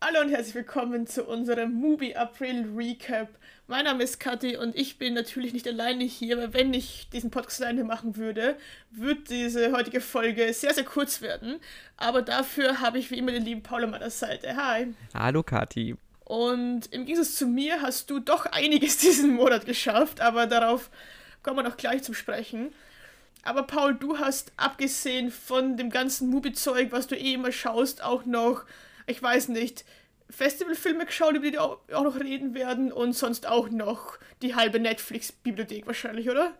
Hallo und herzlich willkommen zu unserem Movie April Recap. Mein Name ist Kathi und ich bin natürlich nicht alleine hier, weil wenn ich diesen Podcast alleine machen würde, würde diese heutige Folge sehr, sehr kurz werden. Aber dafür habe ich wie immer den lieben Paul an meiner Seite. Hi. Hallo Kathi. Und im Gegensatz zu mir hast du doch einiges diesen Monat geschafft, aber darauf kommen wir noch gleich zum Sprechen. Aber Paul, du hast abgesehen von dem ganzen Movie-Zeug, was du eh immer schaust, auch noch, ich weiß nicht, Festivalfilme geschaut, über die wir auch, auch noch reden werden und sonst auch noch die halbe Netflix-Bibliothek wahrscheinlich, oder?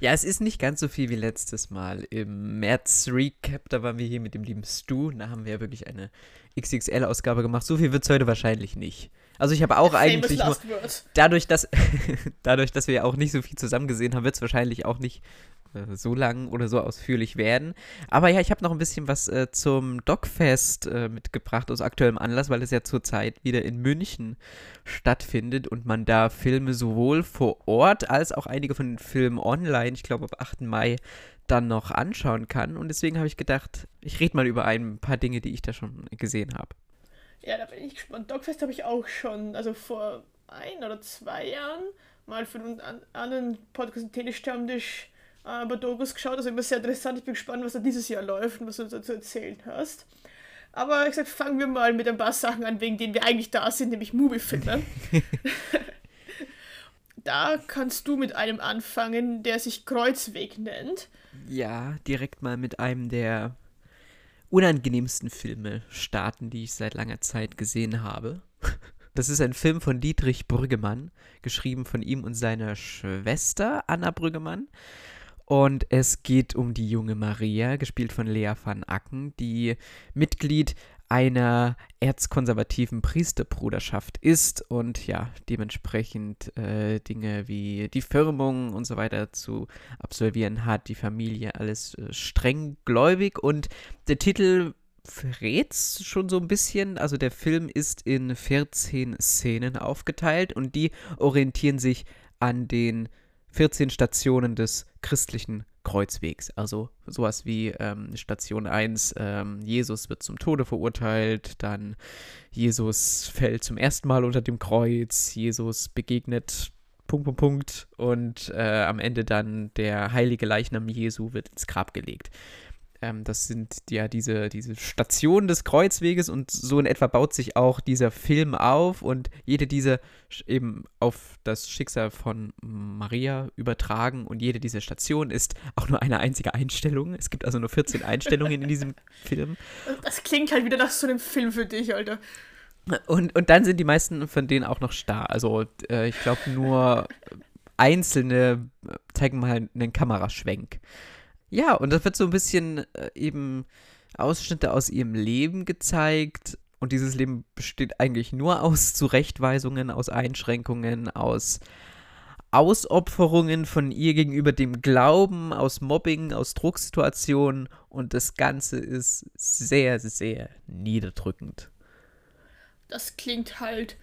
Ja, es ist nicht ganz so viel wie letztes Mal. Im März Recap, da waren wir hier mit dem lieben Stu. Da haben wir ja wirklich eine XXL-Ausgabe gemacht. So viel wird es heute wahrscheinlich nicht. Also ich habe auch eigentlich nur, dadurch, dass dadurch, dass wir ja auch nicht so viel zusammen gesehen haben, wird es wahrscheinlich auch nicht äh, so lang oder so ausführlich werden. Aber ja, ich habe noch ein bisschen was äh, zum Dogfest äh, mitgebracht aus aktuellem Anlass, weil es ja zurzeit wieder in München stattfindet und man da Filme sowohl vor Ort als auch einige von den Filmen online, ich glaube ab 8. Mai, dann noch anschauen kann. Und deswegen habe ich gedacht, ich rede mal über ein paar Dinge, die ich da schon gesehen habe. Ja, da bin ich gespannt. Dogfest habe ich auch schon, also vor ein oder zwei Jahren mal für einen anderen Podcast und Telestammtisch äh, bei Dogus geschaut. Also immer sehr interessant. Ich bin gespannt, was da dieses Jahr läuft und was du dazu erzählen hast. Aber ich gesagt, fangen wir mal mit ein paar Sachen an, wegen denen wir eigentlich da sind, nämlich Movie-Filme. da kannst du mit einem anfangen, der sich Kreuzweg nennt. Ja, direkt mal mit einem der unangenehmsten Filme starten, die ich seit langer Zeit gesehen habe. Das ist ein Film von Dietrich Brüggemann, geschrieben von ihm und seiner Schwester Anna Brüggemann. Und es geht um die junge Maria, gespielt von Lea van Acken, die Mitglied einer erzkonservativen Priesterbruderschaft ist und ja, dementsprechend äh, Dinge wie die Firmung und so weiter zu absolvieren hat, die Familie, alles äh, streng gläubig und der Titel verrät's schon so ein bisschen. Also der Film ist in 14 Szenen aufgeteilt und die orientieren sich an den 14 Stationen des christlichen Kreuzwegs. Also sowas wie ähm, Station 1, ähm, Jesus wird zum Tode verurteilt, dann Jesus fällt zum ersten Mal unter dem Kreuz, Jesus begegnet Punkt, Punkt, Punkt und äh, am Ende dann der heilige Leichnam Jesu wird ins Grab gelegt. Ähm, das sind ja diese, diese Stationen des Kreuzweges und so in etwa baut sich auch dieser Film auf und jede dieser eben auf das Schicksal von Maria übertragen und jede dieser Stationen ist auch nur eine einzige Einstellung. Es gibt also nur 14 Einstellungen in diesem Film. Das klingt halt wieder nach so einem Film für dich, Alter. Und, und dann sind die meisten von denen auch noch starr. Also äh, ich glaube nur einzelne äh, zeigen mal einen Kameraschwenk. Ja, und das wird so ein bisschen äh, eben Ausschnitte aus ihrem Leben gezeigt. Und dieses Leben besteht eigentlich nur aus Zurechtweisungen, aus Einschränkungen, aus Ausopferungen von ihr gegenüber dem Glauben, aus Mobbing, aus Drucksituationen. Und das Ganze ist sehr, sehr niederdrückend. Das klingt halt.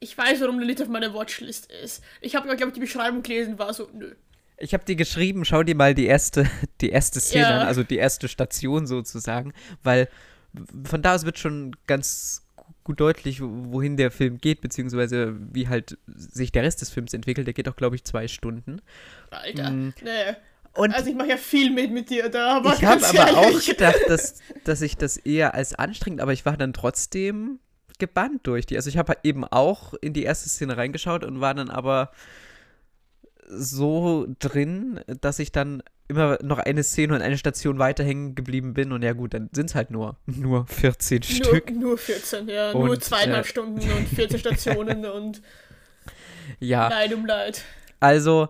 Ich weiß, warum Lilith auf meiner Watchlist ist. Ich habe, glaube ich, die Beschreibung gelesen, war so, nö. Ich habe dir geschrieben, schau dir mal die erste, die erste Szene ja. an, also die erste Station sozusagen, weil von da aus wird schon ganz gut deutlich, wohin der Film geht, beziehungsweise wie halt sich der Rest des Films entwickelt. Der geht auch, glaube ich, zwei Stunden. Alter, mhm. nee. Und also ich mache ja viel mit mit dir da, aber ich habe aber auch gedacht, dass, dass ich das eher als anstrengend, aber ich war dann trotzdem gebannt durch die. Also ich habe eben auch in die erste Szene reingeschaut und war dann aber so drin, dass ich dann immer noch eine Szene und eine Station weiter hängen geblieben bin. Und ja gut, dann sind es halt nur, nur 14 nur, Stück. Nur 14, ja. Und, nur zweieinhalb äh, Stunden und 14 Stationen und ja. Leid um Leid. Also,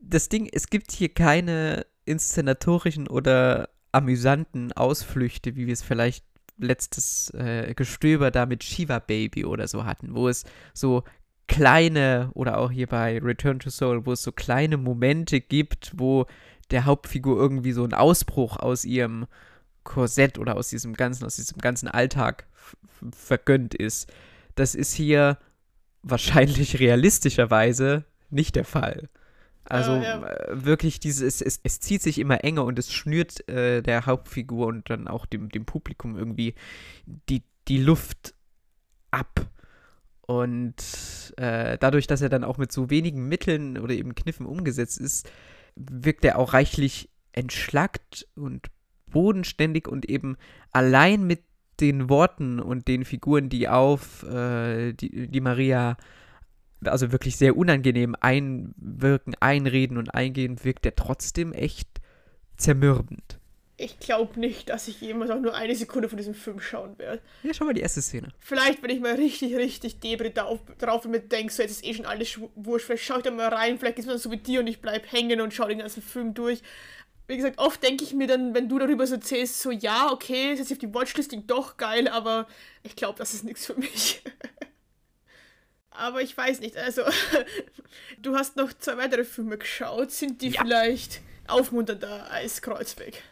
das Ding, es gibt hier keine inszenatorischen oder amüsanten Ausflüchte, wie wir es vielleicht letztes äh, Gestöber da mit Shiva Baby oder so hatten, wo es so kleine, oder auch hier bei Return to Soul, wo es so kleine Momente gibt, wo der Hauptfigur irgendwie so ein Ausbruch aus ihrem Korsett oder aus diesem ganzen, aus diesem ganzen Alltag vergönnt ist. Das ist hier wahrscheinlich realistischerweise nicht der Fall. Also uh, ja. Äh, wirklich dieses, es, es, zieht sich immer enger und es schnürt äh, der Hauptfigur und dann auch dem, dem Publikum irgendwie die, die Luft ab. Und äh, dadurch, dass er dann auch mit so wenigen Mitteln oder eben Kniffen umgesetzt ist, wirkt er auch reichlich entschlackt und bodenständig und eben allein mit den Worten und den Figuren, die auf äh, die, die Maria also wirklich sehr unangenehm einwirken, einreden und eingehen, wirkt er trotzdem echt zermürbend. Ich glaube nicht, dass ich jemals auch nur eine Sekunde von diesem Film schauen werde. Ja, schau mal die erste Szene. Vielleicht, wenn ich mal richtig, richtig debris drauf, drauf und mir denke, so jetzt ist eh schon alles wurscht, vielleicht schaue ich da mal rein, vielleicht ist dann so wie dir und ich bleibe hängen und schaue den ganzen Film durch. Wie gesagt, oft denke ich mir dann, wenn du darüber so erzählst, so ja, okay, ist jetzt auf die Watchlist doch geil, aber ich glaube, das ist nichts für mich. aber ich weiß nicht, also du hast noch zwei weitere Filme geschaut, sind die ja. vielleicht aufmunternder als Kreuzweg?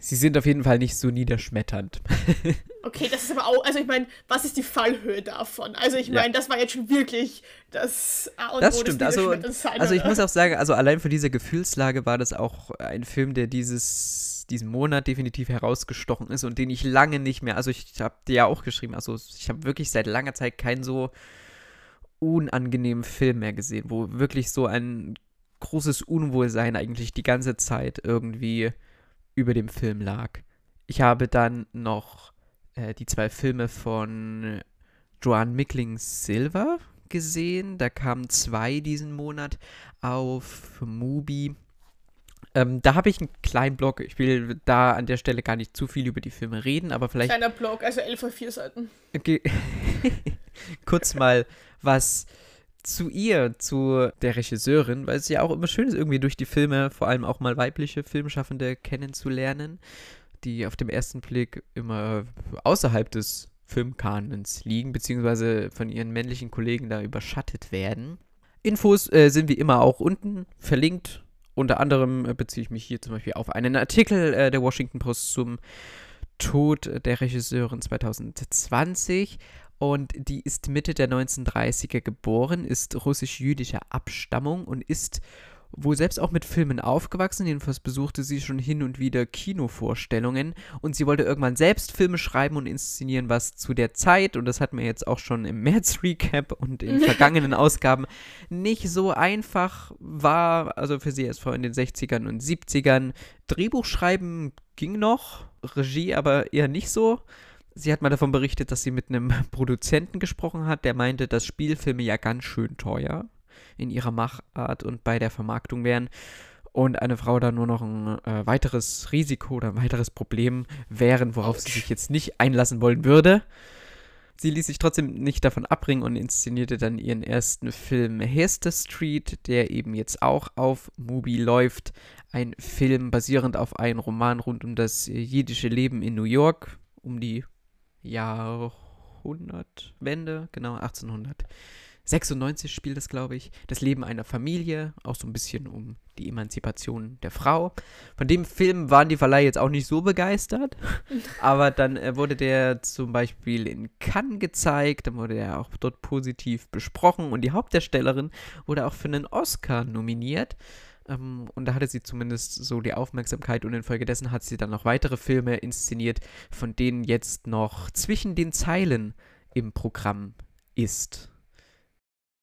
Sie sind auf jeden Fall nicht so niederschmetternd. okay, das ist aber auch, also ich meine, was ist die Fallhöhe davon? Also ich meine, ja. das war jetzt schon wirklich das A und Das stimmt, also, sein, also ich muss auch sagen, also allein von dieser Gefühlslage war das auch ein Film, der dieses, diesen Monat definitiv herausgestochen ist und den ich lange nicht mehr, also ich habe dir ja auch geschrieben, also ich habe wirklich seit langer Zeit keinen so unangenehmen Film mehr gesehen, wo wirklich so ein großes Unwohlsein eigentlich die ganze Zeit irgendwie über dem Film lag. Ich habe dann noch äh, die zwei Filme von Joan Mickling Silver gesehen. Da kamen zwei diesen Monat auf Mubi. Ähm, da habe ich einen kleinen Blog. Ich will da an der Stelle gar nicht zu viel über die Filme reden, aber vielleicht. Kleiner Blog, also 11 auf 4 Seiten. Okay. Kurz mal was zu ihr, zu der Regisseurin, weil es ja auch immer schön ist, irgendwie durch die Filme, vor allem auch mal weibliche Filmschaffende kennenzulernen, die auf dem ersten Blick immer außerhalb des Filmkanons liegen, beziehungsweise von ihren männlichen Kollegen da überschattet werden. Infos äh, sind wie immer auch unten verlinkt. Unter anderem äh, beziehe ich mich hier zum Beispiel auf einen Artikel äh, der Washington Post zum Tod der Regisseurin 2020 und die ist Mitte der 1930er geboren, ist russisch-jüdischer Abstammung und ist wohl selbst auch mit Filmen aufgewachsen. Jedenfalls besuchte sie schon hin und wieder Kinovorstellungen und sie wollte irgendwann selbst Filme schreiben und inszenieren, was zu der Zeit, und das hatten wir jetzt auch schon im März-Recap und in vergangenen Ausgaben, nicht so einfach war. Also für sie erst vor in den 60ern und 70ern. Drehbuch schreiben ging noch, Regie aber eher nicht so. Sie hat mal davon berichtet, dass sie mit einem Produzenten gesprochen hat, der meinte, dass Spielfilme ja ganz schön teuer in ihrer Machart und bei der Vermarktung wären und eine Frau da nur noch ein äh, weiteres Risiko oder ein weiteres Problem wären, worauf sie sich jetzt nicht einlassen wollen würde. Sie ließ sich trotzdem nicht davon abbringen und inszenierte dann ihren ersten Film Hester Street, der eben jetzt auch auf Mubi läuft. Ein Film basierend auf einem Roman rund um das jiddische Leben in New York, um die Jahrhundertwende, genau 1896 spielt das, glaube ich. Das Leben einer Familie, auch so ein bisschen um die Emanzipation der Frau. Von dem Film waren die Verleiher jetzt auch nicht so begeistert, aber dann äh, wurde der zum Beispiel in Cannes gezeigt, dann wurde er auch dort positiv besprochen und die Hauptdarstellerin wurde auch für einen Oscar nominiert. Ähm, und da hatte sie zumindest so die Aufmerksamkeit und infolgedessen hat sie dann noch weitere Filme inszeniert, von denen jetzt noch zwischen den Zeilen im Programm ist.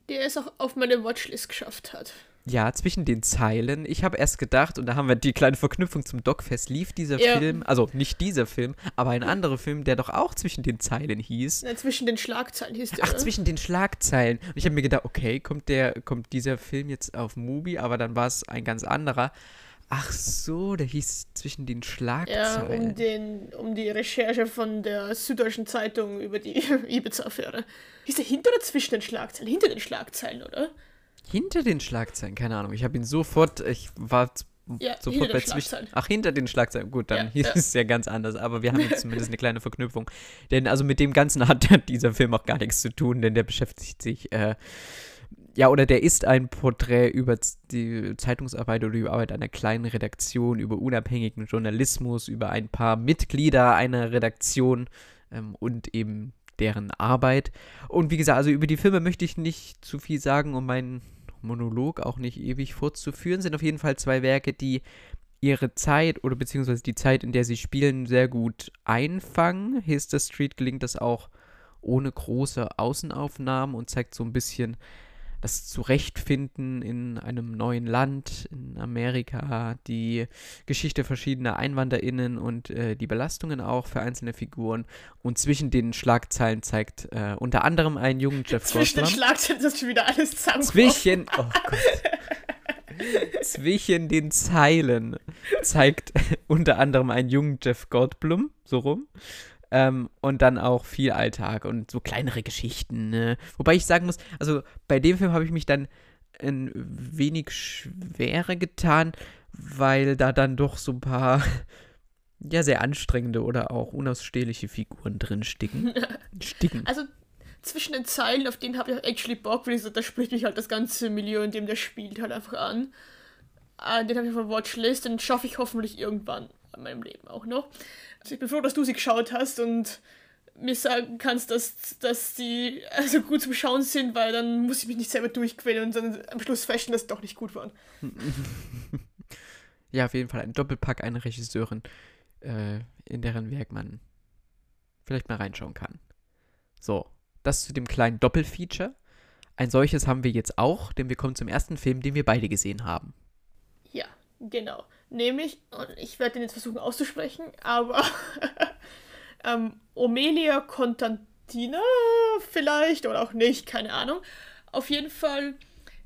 Der es auch auf meine Watchlist geschafft hat. Ja, zwischen den Zeilen. Ich habe erst gedacht, und da haben wir die kleine Verknüpfung zum Dogfest, lief dieser ja. Film, also nicht dieser Film, aber ein anderer Film, der doch auch zwischen den Zeilen hieß. Ja, zwischen den Schlagzeilen hieß der. Ach, zwischen den Schlagzeilen. Und ich habe mir gedacht, okay, kommt, der, kommt dieser Film jetzt auf Mubi, aber dann war es ein ganz anderer. Ach so, der hieß zwischen den Schlagzeilen. Ja, um, den, um die Recherche von der Süddeutschen Zeitung über die Ibiza-Affäre. Hieß der hinter oder zwischen den Schlagzeilen? Hinter den Schlagzeilen, oder? Hinter den Schlagzeilen, keine Ahnung. Ich habe ihn sofort, ich war ja, sofort bei zwischen. Ach, hinter den Schlagzeilen. Gut, dann ja, hieß ja. es ja ganz anders, aber wir haben jetzt zumindest eine kleine Verknüpfung. Denn also mit dem Ganzen hat dieser Film auch gar nichts zu tun, denn der beschäftigt sich, äh, ja, oder der ist ein Porträt über die Zeitungsarbeit oder die Arbeit einer kleinen Redaktion, über unabhängigen Journalismus, über ein paar Mitglieder einer Redaktion ähm, und eben deren Arbeit. Und wie gesagt, also über die Filme möchte ich nicht zu viel sagen, um meinen Monolog auch nicht ewig fortzuführen, sind auf jeden Fall zwei Werke, die ihre Zeit oder beziehungsweise die Zeit, in der sie spielen, sehr gut einfangen. Hister Street gelingt das auch ohne große Außenaufnahmen und zeigt so ein bisschen das Zurechtfinden in einem neuen Land, in Amerika, die Geschichte verschiedener EinwanderInnen und äh, die Belastungen auch für einzelne Figuren. Und zwischen den Schlagzeilen zeigt äh, unter anderem ein jungen Jeff Zwischen den. Schlagzeilen ist schon wieder alles zusammen. Zwischen, oh Gott. Zwischen den Zeilen zeigt unter anderem ein jungen Jeff Goldblum, so rum. Ähm, und dann auch viel Alltag und so kleinere Geschichten. Ne? Wobei ich sagen muss, also bei dem Film habe ich mich dann ein wenig schwerer getan, weil da dann doch so ein paar ja sehr anstrengende oder auch unausstehliche Figuren drin sticken. sticken. Also zwischen den Zeilen, auf den habe ich auch actually Bock, weil ich so, da spricht mich halt das ganze Milieu, in dem der spielt, halt einfach an. Äh, den habe ich auf der Watchlist, den schaffe ich hoffentlich irgendwann in meinem Leben auch noch. Also ich bin froh, dass du sie geschaut hast und mir sagen kannst, dass, dass die also gut zum Schauen sind, weil dann muss ich mich nicht selber durchquälen und dann am Schluss feststellen, dass sie doch nicht gut waren. ja, auf jeden Fall ein Doppelpack, eine Regisseurin, äh, in deren Werk man vielleicht mal reinschauen kann. So, das zu dem kleinen Doppelfeature. Ein solches haben wir jetzt auch, denn wir kommen zum ersten Film, den wir beide gesehen haben. Ja, genau. Nämlich, und ich werde den jetzt versuchen auszusprechen, aber ähm, Omelia Contantina vielleicht oder auch nicht, keine Ahnung. Auf jeden Fall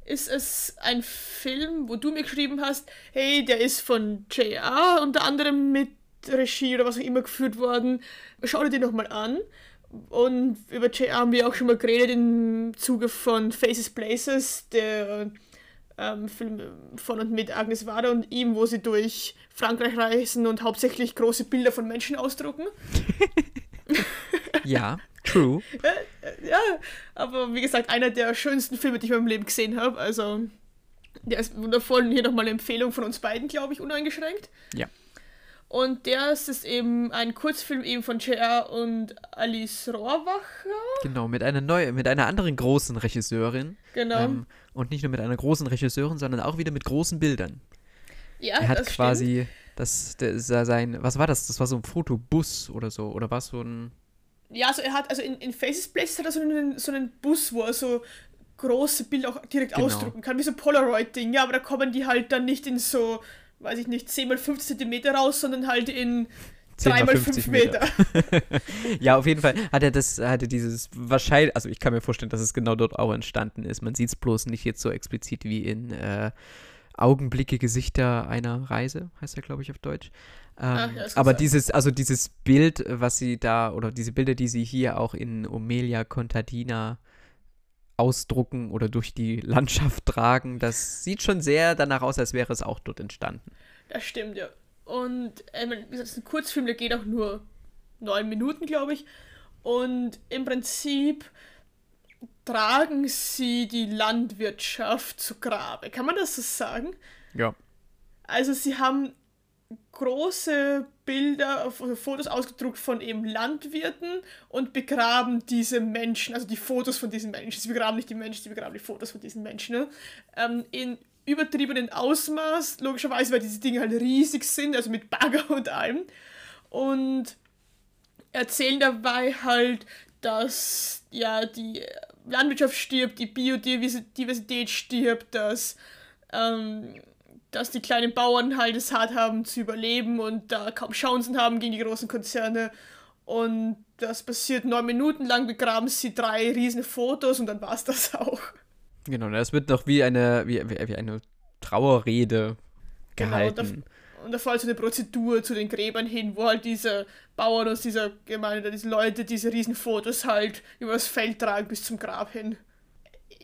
ist es ein Film, wo du mir geschrieben hast, hey, der ist von JR unter anderem mit Regie oder was auch immer geführt worden. Schau dir den nochmal an. Und über JR haben wir auch schon mal geredet im Zuge von Faces Places, der ähm, Film von und mit Agnes Varda und ihm, wo sie durch Frankreich reisen und hauptsächlich große Bilder von Menschen ausdrucken. ja, true. ja, aber wie gesagt, einer der schönsten Filme, die ich in meinem Leben gesehen habe. Also, der ist wundervoll und hier nochmal eine Empfehlung von uns beiden, glaube ich, uneingeschränkt. Ja. Und der ist eben ein Kurzfilm eben von JR und Alice Rohrwacher. Genau, mit einer neuen, mit einer anderen großen Regisseurin. Genau. Ähm, und nicht nur mit einer großen Regisseurin, sondern auch wieder mit großen Bildern. Ja, er hat das quasi das, das sein, was war das? Das war so ein Fotobus oder so, oder war es so ein. Ja, also er hat, also in, in Faces Place hat er so einen, so einen Bus, wo er so große Bilder auch direkt genau. ausdrucken kann, wie so Polaroid-Ding, ja, aber da kommen die halt dann nicht in so weiß ich nicht, 10 mal 50 Zentimeter raus, sondern halt in 3 mal 5 Meter. Meter. ja, auf jeden Fall hat er das, hatte dieses wahrscheinlich, also ich kann mir vorstellen, dass es genau dort auch entstanden ist. Man sieht es bloß nicht jetzt so explizit wie in äh, Augenblicke, Gesichter einer Reise, heißt er, glaube ich, auf Deutsch. Ähm, Ach, ja, aber sein. dieses, also dieses Bild, was sie da, oder diese Bilder, die sie hier auch in Omelia Contadina ausdrucken oder durch die Landschaft tragen. Das sieht schon sehr danach aus, als wäre es auch dort entstanden. Das stimmt, ja. Und äh, wie gesagt, das ist ein Kurzfilm, der geht auch nur neun Minuten, glaube ich. Und im Prinzip tragen sie die Landwirtschaft zu Grabe. Kann man das so sagen? Ja. Also sie haben große Bilder, also Fotos ausgedruckt von eben Landwirten und begraben diese Menschen, also die Fotos von diesen Menschen. Sie begraben nicht die Menschen, sie begraben die Fotos von diesen Menschen. Ne? Ähm, in übertriebenen Ausmaß, logischerweise, weil diese Dinge halt riesig sind, also mit Bagger und allem. Und erzählen dabei halt, dass ja die Landwirtschaft stirbt, die Biodiversität stirbt, dass ähm, dass die kleinen Bauern halt es hart haben zu überleben und da kaum Chancen haben gegen die großen Konzerne. Und das passiert neun Minuten lang, begraben sie drei riesen Fotos und dann war es das auch. Genau, das wird noch wie eine, wie, wie eine Trauerrede gehalten. Genau, und da, folgt so eine Prozedur zu den Gräbern hin, wo halt diese Bauern aus dieser Gemeinde, diese Leute diese riesen Fotos halt übers Feld tragen bis zum Grab hin.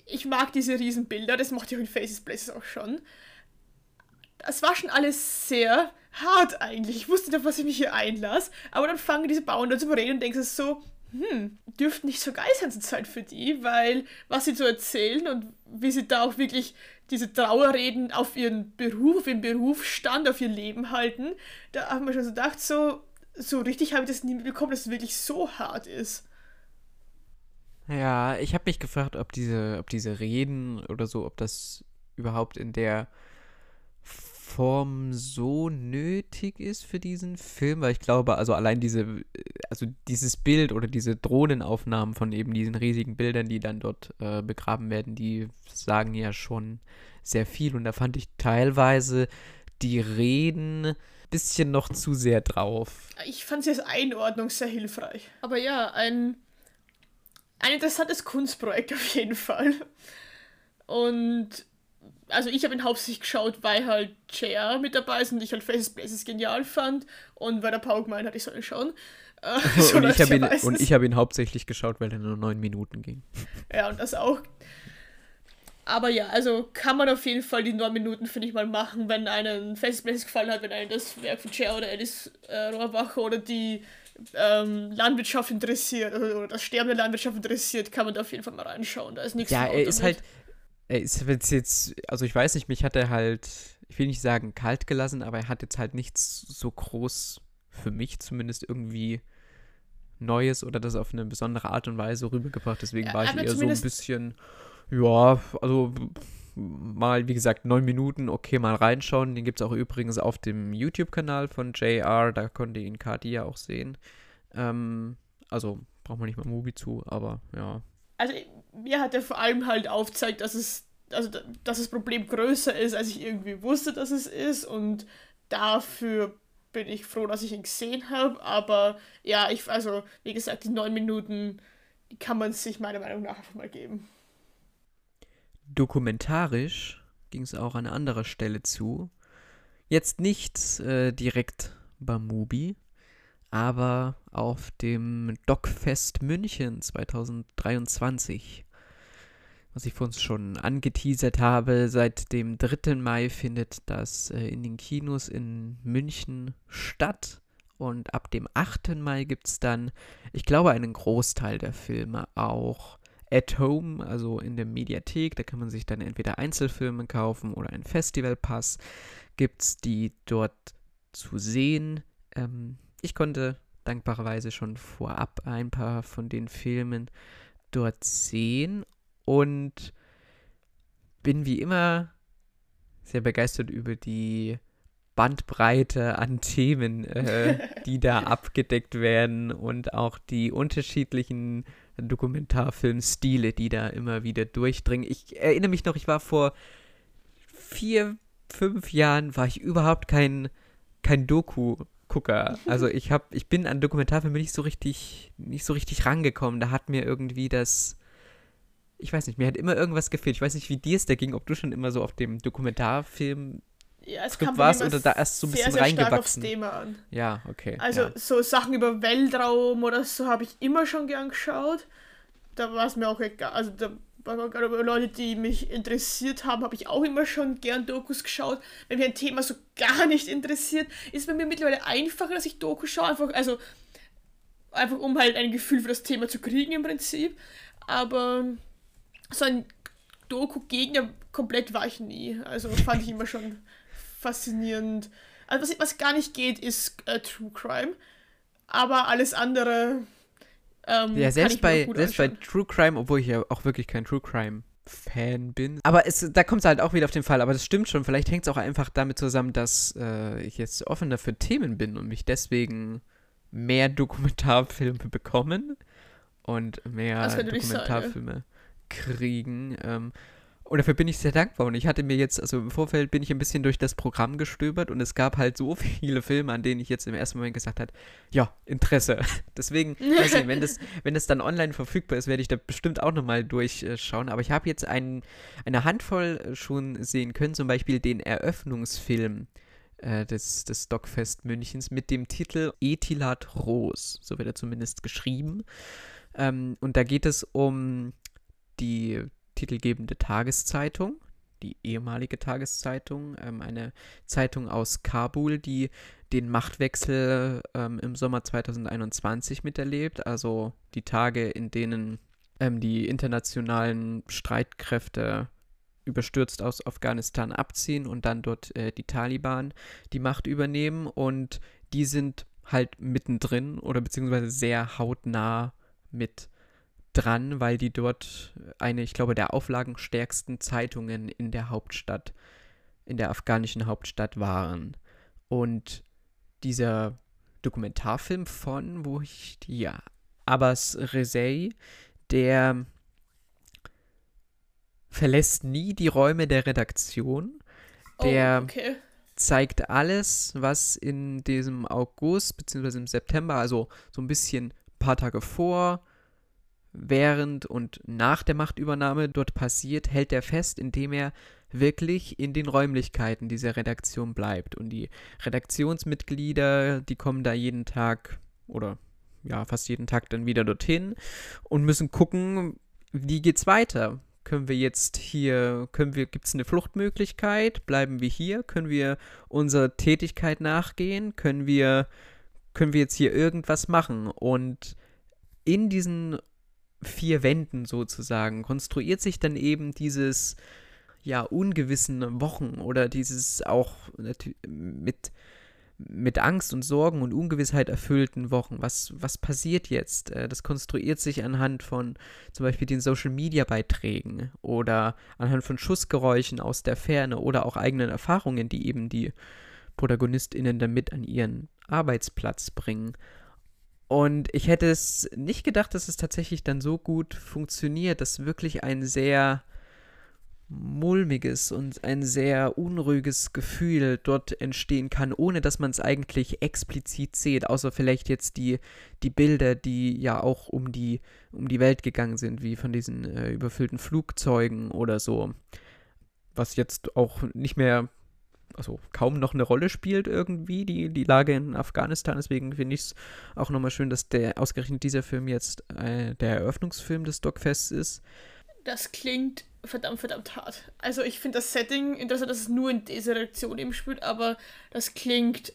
Ich mag diese riesen Bilder, das macht ja in Faces Places auch schon es war schon alles sehr hart eigentlich. Ich wusste nicht, auf was ich mich hier einlasse. Aber dann fangen diese Bauern da zu reden und denkst so, hm, dürfte nicht so geil sein zur Zeit für die, weil was sie so erzählen und wie sie da auch wirklich diese Trauerreden auf ihren Beruf, auf ihren Berufsstand, auf ihr Leben halten, da haben wir schon so gedacht, so, so richtig habe ich das nie mitbekommen, dass es wirklich so hart ist. Ja, ich habe mich gefragt, ob diese, ob diese Reden oder so, ob das überhaupt in der Form so nötig ist für diesen Film, weil ich glaube, also allein diese, also dieses Bild oder diese Drohnenaufnahmen von eben diesen riesigen Bildern, die dann dort äh, begraben werden, die sagen ja schon sehr viel und da fand ich teilweise die Reden ein bisschen noch zu sehr drauf. Ich fand sie als Einordnung sehr hilfreich. Aber ja, ein, ein interessantes Kunstprojekt auf jeden Fall. Und also ich habe ihn hauptsächlich geschaut, weil halt JR mit dabei ist und ich halt Faces Places genial fand und weil der Paul gemeint hat, ich soll ihn schauen. Äh, so und, ich ja ihn, und, ich habe ihn, hauptsächlich geschaut, weil er nur neun Minuten ging. Ja, und das auch. Aber ja, also kann man auf jeden Fall die neun Minuten, finde ich, mal machen, wenn einen Faces Places gefallen hat, wenn einen das Werk von JR oder Alice äh, Rohrbacher oder die ähm, Landwirtschaft interessiert oder, oder das Sterben der Landwirtschaft interessiert, kann man da auf jeden Fall mal reinschauen. Da ist nichts Ja, er ist halt er ist jetzt, also ich weiß nicht, mich hat er halt, ich will nicht sagen kalt gelassen, aber er hat jetzt halt nichts so groß für mich zumindest irgendwie Neues oder das auf eine besondere Art und Weise rübergebracht. Deswegen ja, war ich eher so ein bisschen, ja, also mal, wie gesagt, neun Minuten, okay, mal reinschauen. Den gibt es auch übrigens auf dem YouTube-Kanal von JR, da konnte ihn Kati ja auch sehen. Ähm, also braucht man nicht mal Mubi zu, aber ja, also mir hat er vor allem halt aufgezeigt, dass es, also dass das Problem größer ist, als ich irgendwie wusste, dass es ist. Und dafür bin ich froh, dass ich ihn gesehen habe. Aber ja, ich, also, wie gesagt, die neun Minuten, die kann man sich meiner Meinung nach einfach mal geben. Dokumentarisch ging es auch an anderer Stelle zu. Jetzt nicht äh, direkt bei Mubi, aber auf dem Dockfest München 2023. Was ich vor uns schon angeteasert habe, seit dem 3. Mai findet das äh, in den Kinos in München statt. Und ab dem 8. Mai gibt es dann, ich glaube, einen Großteil der Filme auch at home, also in der Mediathek. Da kann man sich dann entweder Einzelfilme kaufen oder einen Festivalpass. Gibt es die dort zu sehen. Ähm, ich konnte dankbarerweise schon vorab ein paar von den Filmen dort sehen und bin wie immer sehr begeistert über die Bandbreite an Themen, äh, die da abgedeckt werden und auch die unterschiedlichen Dokumentarfilmstile, die da immer wieder durchdringen. Ich erinnere mich noch, ich war vor vier, fünf Jahren, war ich überhaupt kein, kein Doku Gucker. Also ich habe, ich bin an Dokumentarfilme nicht so richtig, nicht so richtig rangekommen. Da hat mir irgendwie das, ich weiß nicht, mir hat immer irgendwas gefehlt. Ich weiß nicht, wie dir es da ging, ob du schon immer so auf dem Dokumentarfilm ja, es kommt warst oder da erst so ein bisschen sehr, sehr reingewachsen. Stark aufs Thema an. Ja, okay. Also ja. so Sachen über Weltraum oder so habe ich immer schon gern geschaut. Da war es mir auch egal. Also da Leute, die mich interessiert haben, habe ich auch immer schon gern Dokus geschaut. Wenn mich ein Thema so gar nicht interessiert, ist es bei mir mittlerweile einfacher, dass ich Dokus schaue. Einfach, also, einfach um halt ein Gefühl für das Thema zu kriegen im Prinzip. Aber so ein Doku-Gegner komplett war ich nie. Also fand ich immer schon faszinierend. Also was, was gar nicht geht, ist äh, True Crime. Aber alles andere ähm, ja, selbst, bei, selbst bei True Crime, obwohl ich ja auch wirklich kein True Crime Fan bin. Aber es, da kommt es halt auch wieder auf den Fall. Aber das stimmt schon. Vielleicht hängt es auch einfach damit zusammen, dass äh, ich jetzt offener für Themen bin und mich deswegen mehr Dokumentarfilme bekommen und mehr Dokumentarfilme sein, ja. kriegen. Ähm, und dafür bin ich sehr dankbar. Und ich hatte mir jetzt, also im Vorfeld bin ich ein bisschen durch das Programm gestöbert und es gab halt so viele Filme, an denen ich jetzt im ersten Moment gesagt habe, ja, Interesse. Deswegen, weiß nicht, wenn das, wenn das dann online verfügbar ist, werde ich da bestimmt auch nochmal durchschauen. Aber ich habe jetzt ein, eine Handvoll schon sehen können, zum Beispiel den Eröffnungsfilm äh, des, des Stockfest Münchens mit dem Titel Etilat Ros. So wird er zumindest geschrieben. Ähm, und da geht es um die titelgebende Tageszeitung, die ehemalige Tageszeitung, ähm, eine Zeitung aus Kabul, die den Machtwechsel ähm, im Sommer 2021 miterlebt, also die Tage, in denen ähm, die internationalen Streitkräfte überstürzt aus Afghanistan abziehen und dann dort äh, die Taliban die Macht übernehmen. Und die sind halt mittendrin oder beziehungsweise sehr hautnah mit dran, weil die dort eine, ich glaube, der auflagenstärksten Zeitungen in der Hauptstadt in der afghanischen Hauptstadt waren. Und dieser Dokumentarfilm von, wo ich, ja, Abbas Rezei, der verlässt nie die Räume der Redaktion. Der oh, okay. zeigt alles, was in diesem August bzw. im September, also so ein bisschen ein paar Tage vor, während und nach der Machtübernahme dort passiert, hält er fest, indem er wirklich in den Räumlichkeiten dieser Redaktion bleibt. Und die Redaktionsmitglieder, die kommen da jeden Tag oder ja, fast jeden Tag dann wieder dorthin und müssen gucken, wie geht's weiter? Können wir jetzt hier, können wir, gibt es eine Fluchtmöglichkeit? Bleiben wir hier? Können wir unserer Tätigkeit nachgehen? Können wir, können wir jetzt hier irgendwas machen? Und in diesen vier Wänden sozusagen konstruiert sich dann eben dieses ja ungewissen Wochen oder dieses auch mit mit Angst und Sorgen und Ungewissheit erfüllten Wochen. Was, was passiert jetzt? Äh, das konstruiert sich anhand von zum Beispiel den Social-Media-Beiträgen oder anhand von Schussgeräuschen aus der Ferne oder auch eigenen Erfahrungen, die eben die ProtagonistInnen damit an ihren Arbeitsplatz bringen. Und ich hätte es nicht gedacht, dass es tatsächlich dann so gut funktioniert, dass wirklich ein sehr mulmiges und ein sehr unruhiges Gefühl dort entstehen kann, ohne dass man es eigentlich explizit sieht, außer vielleicht jetzt die, die Bilder, die ja auch um die, um die Welt gegangen sind, wie von diesen äh, überfüllten Flugzeugen oder so, was jetzt auch nicht mehr, also kaum noch eine Rolle spielt irgendwie, die, die Lage in Afghanistan, deswegen finde ich es auch nochmal schön, dass der ausgerechnet dieser Film jetzt äh, der Eröffnungsfilm des Dogfests ist. Das klingt verdammt, verdammt hart. Also ich finde das Setting interessant, dass es nur in dieser Reaktion eben spielt, aber das klingt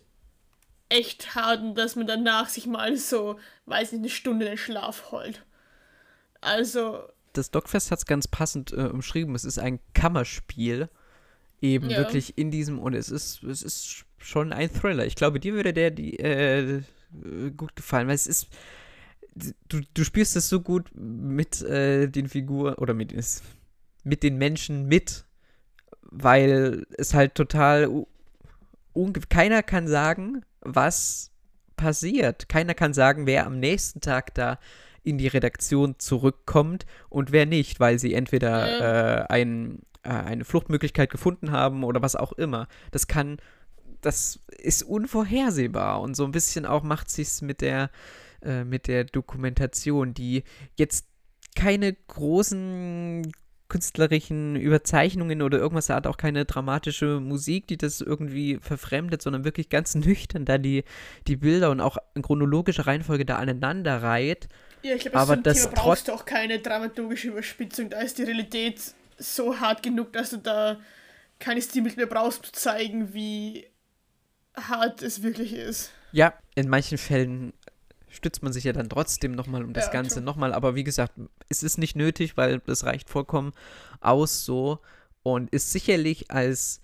echt hart und dass man danach sich mal so, weiß nicht, eine Stunde den Schlaf holt. Also. Das Dogfest hat es ganz passend äh, umschrieben. Es ist ein Kammerspiel. Eben ja. wirklich in diesem, und es ist, es ist schon ein Thriller. Ich glaube, dir würde der die, äh, gut gefallen, weil es ist. Du, du spielst es so gut mit äh, den Figuren oder mit, mit den Menschen mit, weil es halt total keiner kann sagen, was passiert. Keiner kann sagen, wer am nächsten Tag da in die Redaktion zurückkommt und wer nicht, weil sie entweder äh, ein, äh, eine Fluchtmöglichkeit gefunden haben oder was auch immer. Das kann, das ist unvorhersehbar und so ein bisschen auch macht sich's mit der äh, mit der Dokumentation, die jetzt keine großen künstlerischen Überzeichnungen oder irgendwas, er hat auch keine dramatische Musik, die das irgendwie verfremdet, sondern wirklich ganz nüchtern da die, die Bilder und auch in chronologischer Reihenfolge da aneinander reiht. Ja, ich glaube, aber das Thema brauchst du auch keine dramaturgische Überspitzung, da ist die Realität so hart genug, dass du da keine Stilmittel mehr brauchst, zu zeigen, wie hart es wirklich ist. Ja, in manchen Fällen stützt man sich ja dann trotzdem nochmal um das ja, Ganze nochmal. Aber wie gesagt, es ist nicht nötig, weil es reicht vollkommen aus so und ist sicherlich als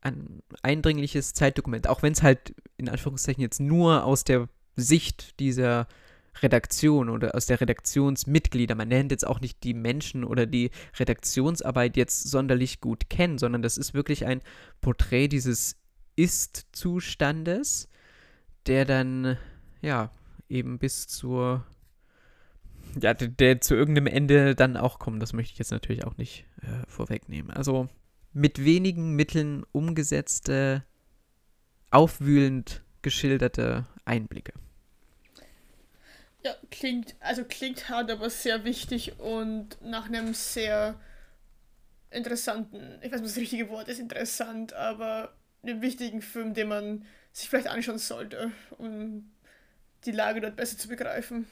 ein eindringliches Zeitdokument, auch wenn es halt in Anführungszeichen jetzt nur aus der Sicht dieser Redaktion oder aus der Redaktionsmitglieder, man nennt jetzt auch nicht die Menschen oder die Redaktionsarbeit jetzt sonderlich gut kennen, sondern das ist wirklich ein Porträt dieses Ist-Zustandes, der dann ja, eben bis zur, ja, der, der, zu irgendeinem Ende dann auch kommt. Das möchte ich jetzt natürlich auch nicht äh, vorwegnehmen. Also mit wenigen Mitteln umgesetzte, aufwühlend geschilderte Einblicke. Ja, klingt, also klingt hart, aber sehr wichtig und nach einem sehr interessanten, ich weiß nicht, was das richtige Wort ist, interessant, aber einem wichtigen Film, den man sich vielleicht anschauen sollte, um die Lage dort besser zu begreifen.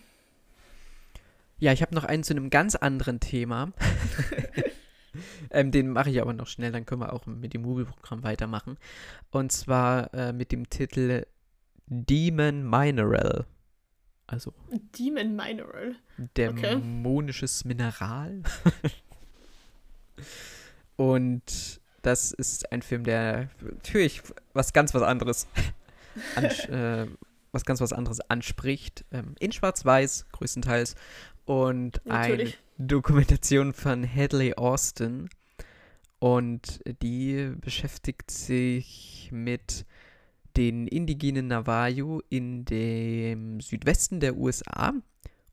Ja, ich habe noch einen zu einem ganz anderen Thema. ähm, den mache ich aber noch schnell, dann können wir auch mit dem Movie-Programm weitermachen. Und zwar äh, mit dem Titel Demon Mineral. Also. Demon Mineral. Dämonisches okay. Mineral. Und das ist ein Film, der natürlich was ganz was anderes an, äh, was ganz was anderes anspricht. Ähm, in Schwarz-Weiß größtenteils. Und Natürlich. eine Dokumentation von Hadley Austin. Und die beschäftigt sich mit den indigenen Navajo in dem Südwesten der USA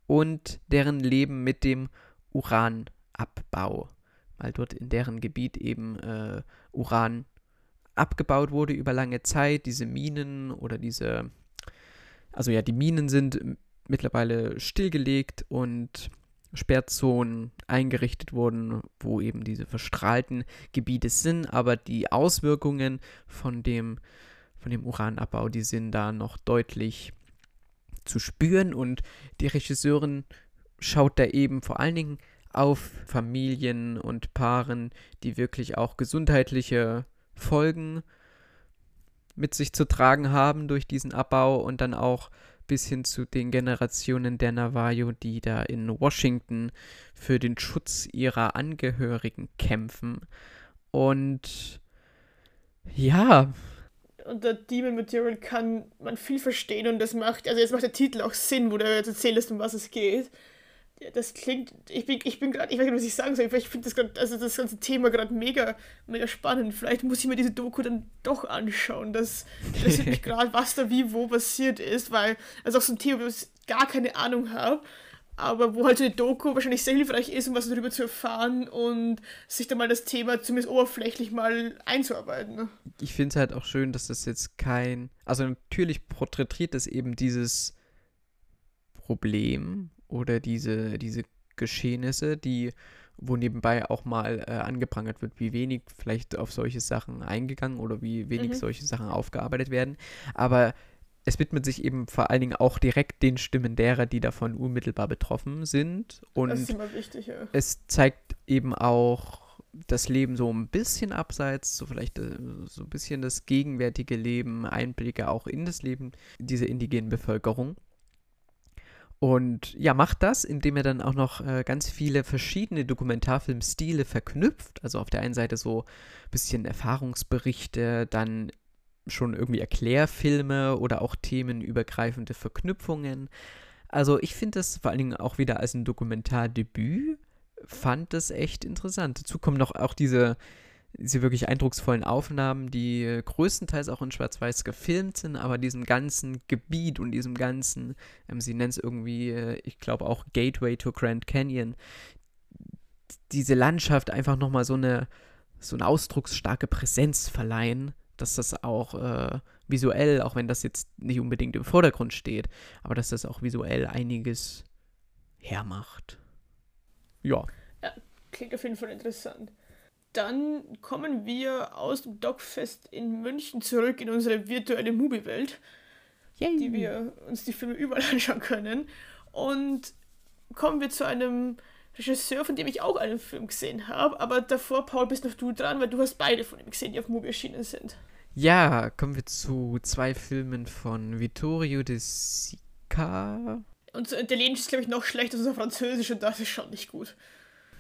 und deren Leben mit dem Uranabbau, weil dort in deren Gebiet eben äh, Uran abgebaut wurde über lange Zeit, diese Minen oder diese, also ja, die Minen sind mittlerweile stillgelegt und Sperrzonen eingerichtet wurden, wo eben diese verstrahlten Gebiete sind, aber die Auswirkungen von dem, von dem Uranabbau, die sind da noch deutlich zu spüren und die Regisseurin schaut da eben vor allen Dingen auf Familien und Paaren, die wirklich auch gesundheitliche Folgen mit sich zu tragen haben durch diesen Abbau und dann auch bis hin zu den Generationen der Navajo, die da in Washington für den Schutz ihrer Angehörigen kämpfen. Und ja. Unter Demon Material kann man viel verstehen und das macht, also jetzt macht der Titel auch Sinn, wo du jetzt erzählst, um was es geht das klingt, ich bin, ich bin gerade, ich weiß nicht, was ich sagen soll, ich finde das gerade, also das ganze Thema gerade mega, mega spannend. Vielleicht muss ich mir diese Doku dann doch anschauen. Das interessiert mich gerade, was da wie, wo passiert ist, weil es auch so ein Thema, wo ich gar keine Ahnung habe, aber wo halt so eine Doku wahrscheinlich sehr hilfreich ist, um was darüber zu erfahren und sich dann mal das Thema zumindest oberflächlich mal einzuarbeiten. Ne? Ich finde es halt auch schön, dass das jetzt kein, also natürlich porträtiert es eben dieses Problem oder diese, diese Geschehnisse, die, wo nebenbei auch mal äh, angeprangert wird, wie wenig vielleicht auf solche Sachen eingegangen oder wie wenig mhm. solche Sachen aufgearbeitet werden. Aber es widmet sich eben vor allen Dingen auch direkt den Stimmen derer, die davon unmittelbar betroffen sind. Und das ist immer wichtig, ja. es zeigt eben auch das Leben so ein bisschen abseits, so vielleicht äh, so ein bisschen das gegenwärtige Leben, Einblicke auch in das Leben dieser indigenen Bevölkerung. Und ja, macht das, indem er dann auch noch äh, ganz viele verschiedene Dokumentarfilmstile verknüpft. Also auf der einen Seite so ein bisschen Erfahrungsberichte, dann schon irgendwie Erklärfilme oder auch themenübergreifende Verknüpfungen. Also ich finde das vor allen Dingen auch wieder als ein Dokumentardebüt, fand das echt interessant. Dazu kommen noch auch diese diese wirklich eindrucksvollen Aufnahmen, die größtenteils auch in Schwarz-Weiß gefilmt sind, aber diesem ganzen Gebiet und diesem ganzen, ähm, sie nennt es irgendwie, äh, ich glaube auch Gateway to Grand Canyon, diese Landschaft einfach nochmal so eine, so eine ausdrucksstarke Präsenz verleihen, dass das auch äh, visuell, auch wenn das jetzt nicht unbedingt im Vordergrund steht, aber dass das auch visuell einiges hermacht. Ja. Ja, klingt auf jeden Fall interessant dann kommen wir aus dem Dogfest in München zurück in unsere virtuelle Movie-Welt, die wir uns die Filme überall anschauen können. Und kommen wir zu einem Regisseur, von dem ich auch einen Film gesehen habe. Aber davor, Paul, bist noch du dran, weil du hast beide von ihm gesehen, die auf Movie erschienen sind. Ja, kommen wir zu zwei Filmen von Vittorio De Sica. Unser Italienisch ist, glaube ich, noch schlechter als unser Französisch und das ist schon nicht gut.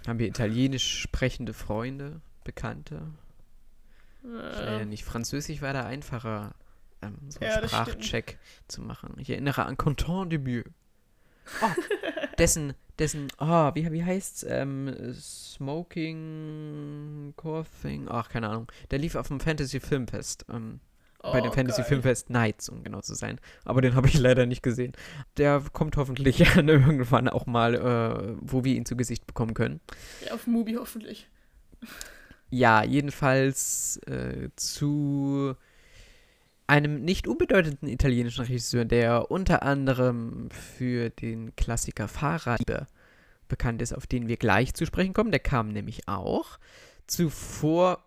Haben wir italienisch sprechende Freunde? Bekannte. Ja. nicht Französisch war da einfacher, ähm, so einen ja, Sprachcheck zu machen. Ich erinnere an Content de Mieux. Oh, dessen, dessen, oh, wie, wie heißt's? Ähm, Smoking Thing? Ach, keine Ahnung. Der lief auf dem Fantasy Filmfest. Ähm, oh, bei dem Fantasy geil. Filmfest Nights, um genau zu sein. Aber den habe ich leider nicht gesehen. Der kommt hoffentlich irgendwann auch mal, äh, wo wir ihn zu Gesicht bekommen können. Ja, auf Mubi hoffentlich. Ja, jedenfalls äh, zu einem nicht unbedeutenden italienischen Regisseur, der unter anderem für den Klassiker Fahrraddiebe bekannt ist, auf den wir gleich zu sprechen kommen. Der kam nämlich auch zuvor,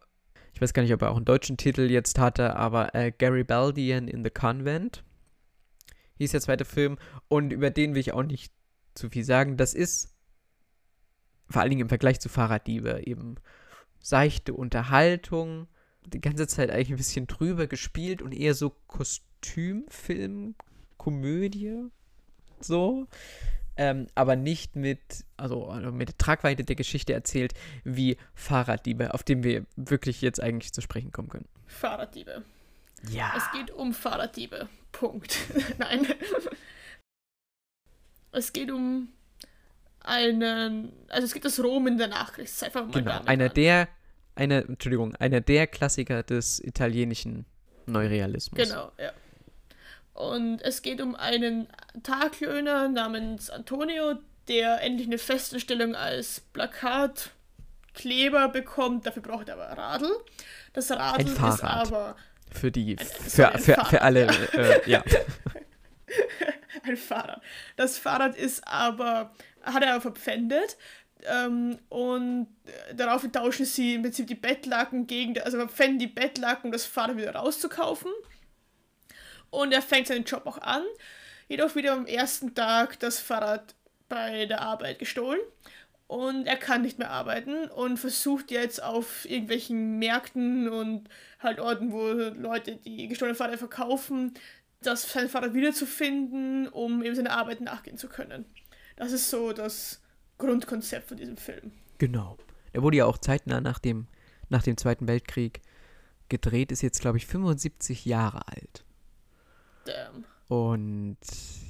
ich weiß gar nicht, ob er auch einen deutschen Titel jetzt hatte, aber äh, Garibaldian in the Convent hieß der zweite Film und über den will ich auch nicht zu viel sagen. Das ist vor allen Dingen im Vergleich zu Fahrraddiebe eben seichte Unterhaltung, die ganze Zeit eigentlich ein bisschen drüber gespielt und eher so Kostümfilm, Komödie, so. Ähm, aber nicht mit, also, also mit der Tragweite der Geschichte erzählt, wie Fahrraddiebe, auf dem wir wirklich jetzt eigentlich zu sprechen kommen können. Fahrraddiebe. Ja. Es geht um Fahrraddiebe. Punkt. Nein. es geht um einen, also es gibt das Rom in der Nachkriegszeit. Genau, einer der, eine, Entschuldigung, einer der Klassiker des italienischen Neurealismus. Genau, ja. Und es geht um einen Taglöhner namens Antonio, der endlich eine Festanstellung als Plakatkleber bekommt. Dafür braucht er aber Radl. Das Radl ist aber. Für die, ein, für, sorry, für, für, alle, äh, ja. ein Fahrrad. Das Fahrrad ist aber, hat er aber verpfändet. Ähm, und darauf tauschen sie im Prinzip die Bettlaken gegen, also verpfänden die Bettlaken, um das Fahrrad wieder rauszukaufen. Und er fängt seinen Job auch an. Jedoch wieder am ersten Tag das Fahrrad bei der Arbeit gestohlen. Und er kann nicht mehr arbeiten und versucht jetzt auf irgendwelchen Märkten und halt Orten, wo Leute die gestohlene Fahrräder verkaufen, das sein Fahrrad wiederzufinden, um eben seiner Arbeit nachgehen zu können. Das ist so das Grundkonzept von diesem Film. Genau. Er wurde ja auch zeitnah nach dem, nach dem Zweiten Weltkrieg gedreht, ist jetzt, glaube ich, 75 Jahre alt. Damn. Und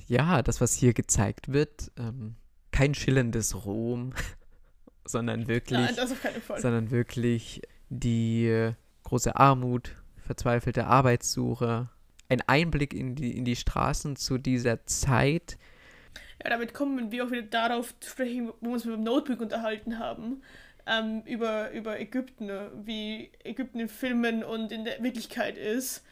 ja, das, was hier gezeigt wird, ähm, kein schillerndes Rom, sondern wirklich, Nein, sondern wirklich die große Armut, verzweifelte Arbeitssuche, ein Einblick in die, in die Straßen zu dieser Zeit. Ja, damit kommen wir auch wieder darauf zu sprechen, wo wir uns mit dem Notebook unterhalten haben, ähm, über, über Ägypten, wie Ägypten in Filmen und in der Wirklichkeit ist.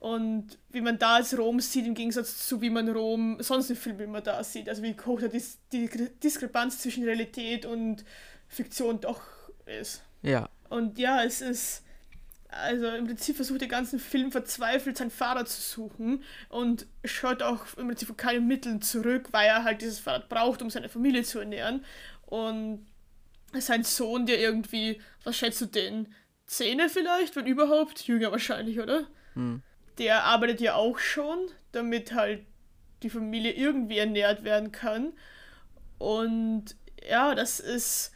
Und wie man da als Rom sieht, im Gegensatz zu wie man Rom sonst in Filmen immer da sieht. Also wie hoch da die, die Diskrepanz zwischen Realität und Fiktion doch ist. Ja. Und ja, es ist. Also im Prinzip versucht der ganze Film verzweifelt sein Fahrrad zu suchen und schaut auch im Prinzip von keinen Mitteln zurück, weil er halt dieses Fahrrad braucht, um seine Familie zu ernähren. Und sein Sohn, der irgendwie, was schätzt du den? Zähne vielleicht, wenn überhaupt? Jünger wahrscheinlich, oder? Hm der arbeitet ja auch schon, damit halt die Familie irgendwie ernährt werden kann. Und ja, das ist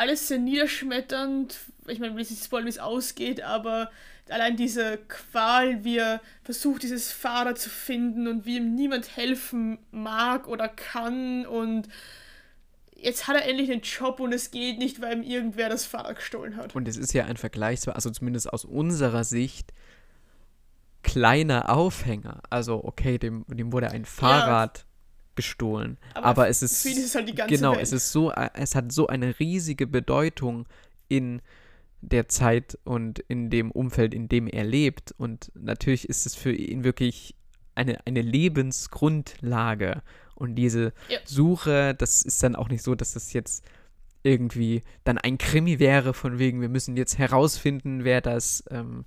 alles sehr niederschmetternd. Ich meine, will nicht spoilern, wie es ausgeht, aber allein diese Qual, wie er versucht, dieses Fahrrad zu finden und wie ihm niemand helfen mag oder kann und jetzt hat er endlich einen Job und es geht nicht, weil ihm irgendwer das Fahrrad gestohlen hat. Und es ist ja ein Vergleich, also zumindest aus unserer Sicht, kleiner Aufhänger. Also, okay, dem, dem wurde ein Fahrrad. Gestohlen. Aber, aber es ist. halt die ganze genau, Welt. es ist so, es hat so eine riesige Bedeutung in der Zeit und in dem Umfeld, in dem er lebt. Und natürlich ist es für ihn wirklich eine, eine Lebensgrundlage. Und diese ja. Suche, das ist dann auch nicht so, dass das jetzt irgendwie dann ein Krimi wäre, von wegen, wir müssen jetzt herausfinden, wer das ähm,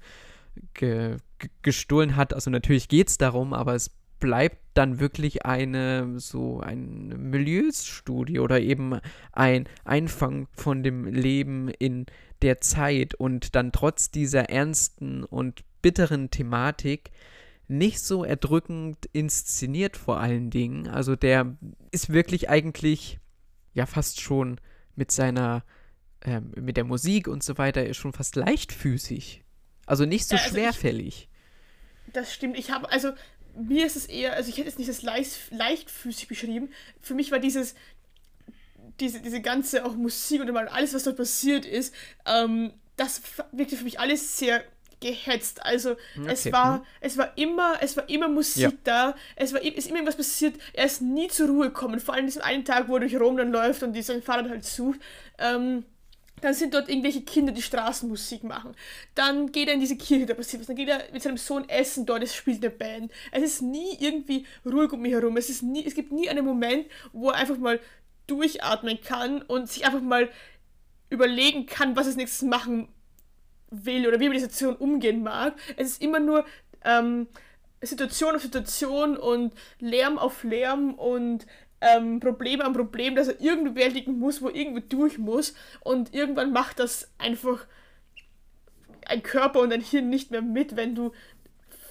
ge gestohlen hat. Also natürlich geht es darum, aber es bleibt dann wirklich eine so ein Milieusstudie oder eben ein Einfang von dem Leben in der Zeit und dann trotz dieser ernsten und bitteren Thematik nicht so erdrückend inszeniert vor allen Dingen. Also der ist wirklich eigentlich ja fast schon mit seiner ähm, mit der Musik und so weiter ist schon fast leichtfüßig. Also nicht so ja, also schwerfällig. Ich, das stimmt. Ich habe, also mir ist es eher, also ich hätte es nicht als leicht, leichtfüßig beschrieben. Für mich war dieses, diese, diese ganze auch Musik und alles, was dort passiert ist, ähm, das wirkte für mich alles sehr gehetzt. Also hm, okay. es war, hm. es war immer, es war immer Musik ja. da, es war ist immer irgendwas passiert, er ist nie zur Ruhe gekommen. Vor allem diesen einen Tag, wo er durch Rom dann läuft und sein Fahrrad halt sucht. Ähm, dann sind dort irgendwelche Kinder, die Straßenmusik machen. Dann geht er in diese Kirche, da passiert was. Dann geht er mit seinem Sohn essen dort, es spielt eine Band. Es ist nie irgendwie ruhig um mich herum. Es, ist nie, es gibt nie einen Moment, wo er einfach mal durchatmen kann und sich einfach mal überlegen kann, was als nächstes machen will oder wie mit der Situation umgehen mag. Es ist immer nur ähm, Situation auf Situation und Lärm auf Lärm und ähm, Problem am Problem, das er irgendwie bewältigen muss, wo er irgendwie durch muss. Und irgendwann macht das einfach ein Körper und ein Hirn nicht mehr mit, wenn du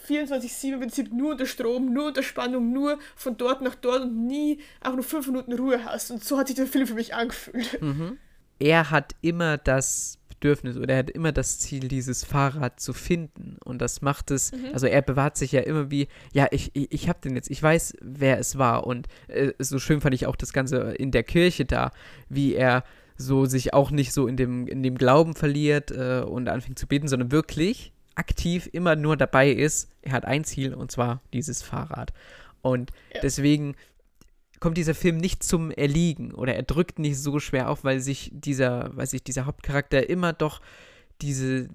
24-7 im Prinzip nur unter Strom, nur unter Spannung, nur von dort nach dort und nie auch nur fünf Minuten Ruhe hast. Und so hat sich der Film für mich angefühlt. Mhm. Er hat immer das Bedürfnis oder er hat immer das Ziel, dieses Fahrrad zu finden. Und das macht es, mhm. also er bewahrt sich ja immer wie, ja, ich, ich, ich habe den jetzt, ich weiß, wer es war. Und äh, so schön fand ich auch das Ganze in der Kirche da, wie er so sich auch nicht so in dem, in dem Glauben verliert äh, und anfängt zu beten, sondern wirklich aktiv immer nur dabei ist, er hat ein Ziel und zwar dieses Fahrrad. Und Ja. deswegen kommt dieser Film nicht zum Erliegen oder er drückt nicht so schwer auf, weil sich dieser, weil sich dieser Hauptcharakter immer doch diese,